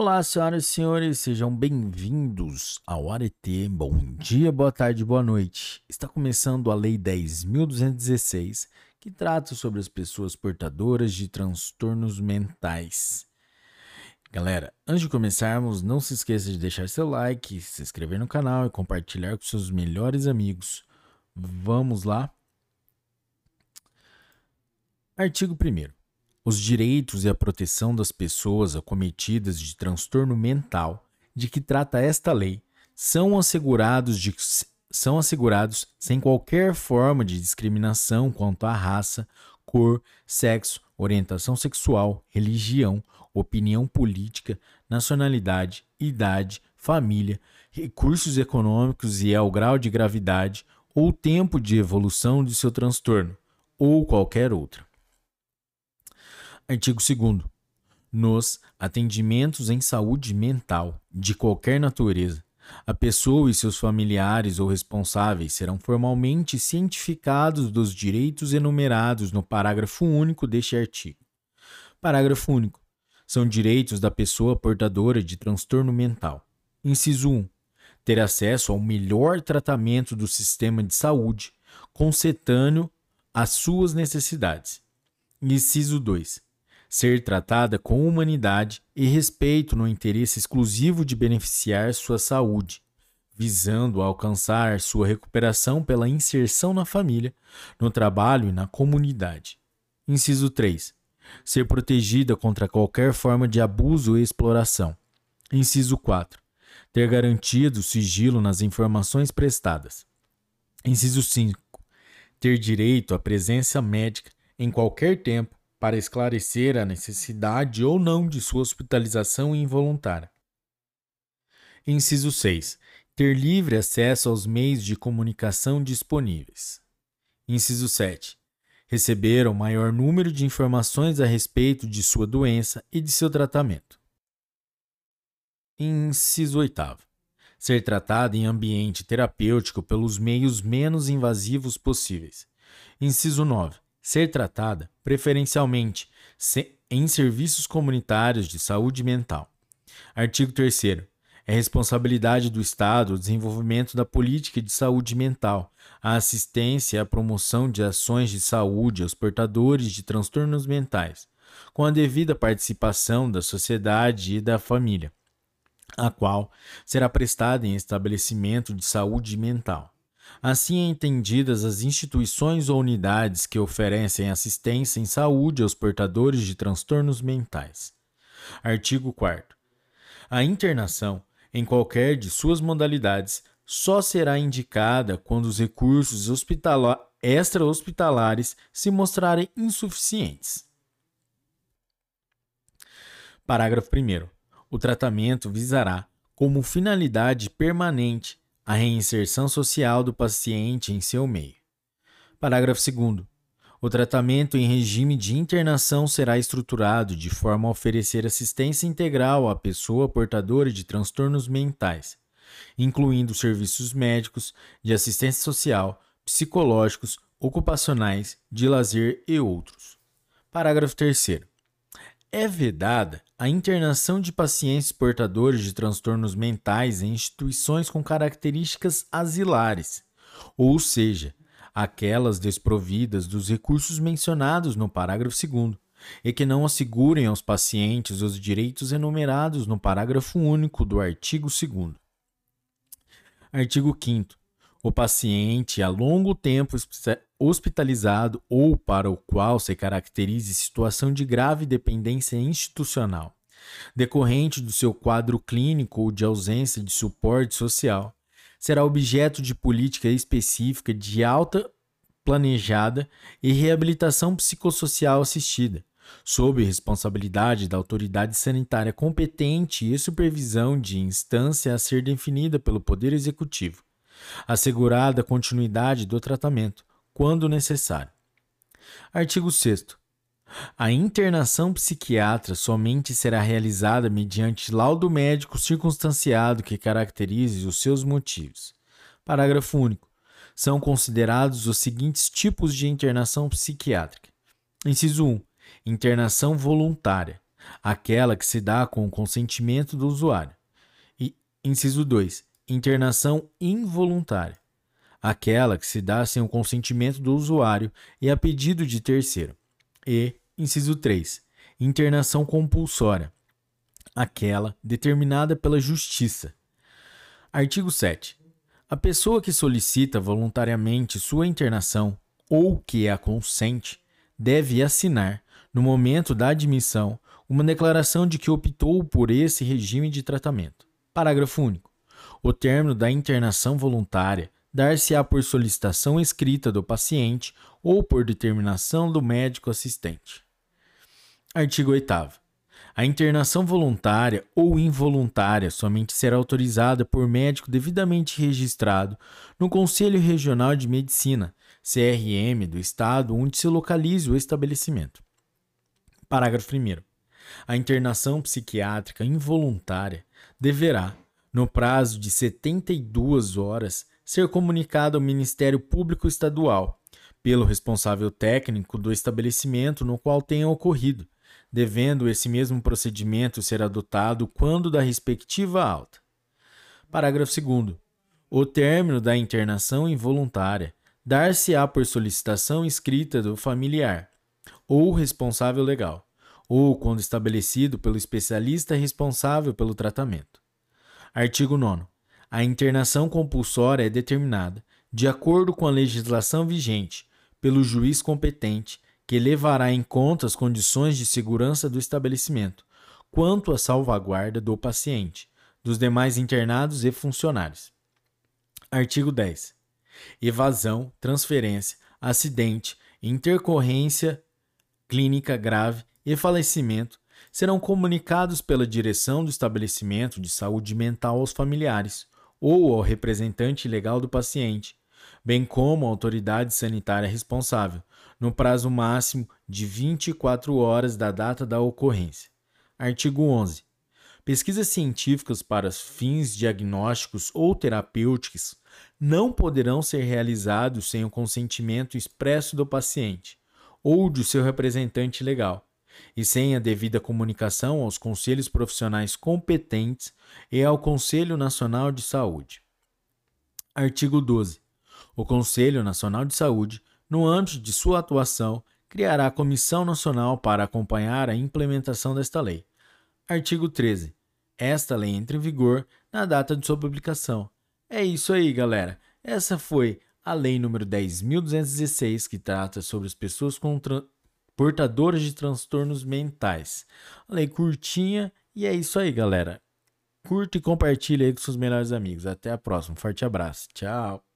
Olá, senhoras e senhores, sejam bem-vindos ao Arete. Bom dia, boa tarde, boa noite. Está começando a Lei 10.216, que trata sobre as pessoas portadoras de transtornos mentais. Galera, antes de começarmos, não se esqueça de deixar seu like, se inscrever no canal e compartilhar com seus melhores amigos. Vamos lá? Artigo 1 os direitos e a proteção das pessoas acometidas de transtorno mental de que trata esta lei são assegurados, de, são assegurados sem qualquer forma de discriminação quanto à raça, cor, sexo, orientação sexual, religião, opinião política, nacionalidade, idade, família, recursos econômicos e ao grau de gravidade ou tempo de evolução de seu transtorno, ou qualquer outra. Artigo 2. Nos atendimentos em saúde mental de qualquer natureza, a pessoa e seus familiares ou responsáveis serão formalmente cientificados dos direitos enumerados no parágrafo único deste artigo. Parágrafo único. São direitos da pessoa portadora de transtorno mental. Inciso 1. Ter acesso ao melhor tratamento do sistema de saúde, concetâneo às suas necessidades. Inciso 2 ser tratada com humanidade e respeito no interesse exclusivo de beneficiar sua saúde, visando alcançar sua recuperação pela inserção na família, no trabalho e na comunidade. Inciso 3. Ser protegida contra qualquer forma de abuso e exploração. Inciso 4. Ter garantido sigilo nas informações prestadas. Inciso 5. Ter direito à presença médica em qualquer tempo para esclarecer a necessidade ou não de sua hospitalização involuntária. Inciso 6. Ter livre acesso aos meios de comunicação disponíveis. Inciso 7. Receber o maior número de informações a respeito de sua doença e de seu tratamento. Inciso 8. Ser tratado em ambiente terapêutico pelos meios menos invasivos possíveis. Inciso 9 ser tratada preferencialmente em serviços comunitários de saúde mental. Artigo 3. É responsabilidade do Estado o desenvolvimento da política de saúde mental, a assistência e a promoção de ações de saúde aos portadores de transtornos mentais, com a devida participação da sociedade e da família, a qual será prestada em estabelecimento de saúde mental. Assim entendidas as instituições ou unidades que oferecem assistência em saúde aos portadores de transtornos mentais. Artigo 4. A internação, em qualquer de suas modalidades, só será indicada quando os recursos extra-hospitalares se mostrarem insuficientes. Parágrafo 1. O tratamento visará, como finalidade permanente, a reinserção social do paciente em seu meio. Parágrafo 2. O tratamento em regime de internação será estruturado de forma a oferecer assistência integral à pessoa portadora de transtornos mentais, incluindo serviços médicos, de assistência social, psicológicos, ocupacionais, de lazer e outros. Parágrafo 3 é vedada a internação de pacientes portadores de transtornos mentais em instituições com características asilares, ou seja, aquelas desprovidas dos recursos mencionados no parágrafo 2 e que não assegurem aos pacientes os direitos enumerados no parágrafo único do artigo 2 Artigo 5 o paciente a longo tempo hospitalizado ou para o qual se caracterize situação de grave dependência institucional, decorrente do seu quadro clínico ou de ausência de suporte social, será objeto de política específica de alta planejada e reabilitação psicossocial assistida, sob responsabilidade da autoridade sanitária competente e supervisão de instância a ser definida pelo Poder Executivo, assegurada a continuidade do tratamento, quando necessário. Artigo 6. A internação psiquiatra somente será realizada mediante laudo médico circunstanciado que caracterize os seus motivos. Parágrafo único. São considerados os seguintes tipos de internação psiquiátrica. Inciso 1. Internação voluntária. aquela que se dá com o consentimento do usuário. E, inciso 2. Internação involuntária, aquela que se dá sem o consentimento do usuário e a pedido de terceiro. E, inciso 3. Internação compulsória, aquela determinada pela justiça. Artigo 7. A pessoa que solicita voluntariamente sua internação ou que a consente deve assinar, no momento da admissão, uma declaração de que optou por esse regime de tratamento. Parágrafo único. O término da internação voluntária dar-se-á por solicitação escrita do paciente ou por determinação do médico assistente. Artigo 8. A internação voluntária ou involuntária somente será autorizada por médico devidamente registrado no Conselho Regional de Medicina, CRM, do estado onde se localize o estabelecimento. Parágrafo 1. A internação psiquiátrica involuntária deverá, no prazo de 72 horas, ser comunicada ao Ministério Público Estadual, pelo responsável técnico do estabelecimento no qual tenha ocorrido, devendo esse mesmo procedimento ser adotado quando da respectiva alta. Parágrafo 2. O término da internação involuntária dar-se-á por solicitação escrita do familiar ou responsável legal, ou quando estabelecido pelo especialista responsável pelo tratamento. Artigo 9. A internação compulsória é determinada, de acordo com a legislação vigente, pelo juiz competente, que levará em conta as condições de segurança do estabelecimento, quanto à salvaguarda do paciente, dos demais internados e funcionários. Artigo 10 evasão, transferência, acidente, intercorrência clínica grave e falecimento serão comunicados pela direção do estabelecimento de saúde mental aos familiares ou ao representante legal do paciente, bem como à autoridade sanitária responsável, no prazo máximo de 24 horas da data da ocorrência. Artigo 11. Pesquisas científicas para fins diagnósticos ou terapêuticos não poderão ser realizados sem o consentimento expresso do paciente ou de seu representante legal, e sem a devida comunicação aos conselhos profissionais competentes e ao Conselho Nacional de Saúde. Artigo 12. O Conselho Nacional de Saúde, no âmbito de sua atuação, criará a Comissão Nacional para acompanhar a implementação desta lei. Artigo 13. Esta lei entra em vigor na data de sua publicação. É isso aí, galera. Essa foi a lei número 10.216, que trata sobre as pessoas com portadoras de transtornos mentais. A lei curtinha e é isso aí, galera. Curta e compartilha aí com seus melhores amigos. Até a próxima. Forte abraço. Tchau.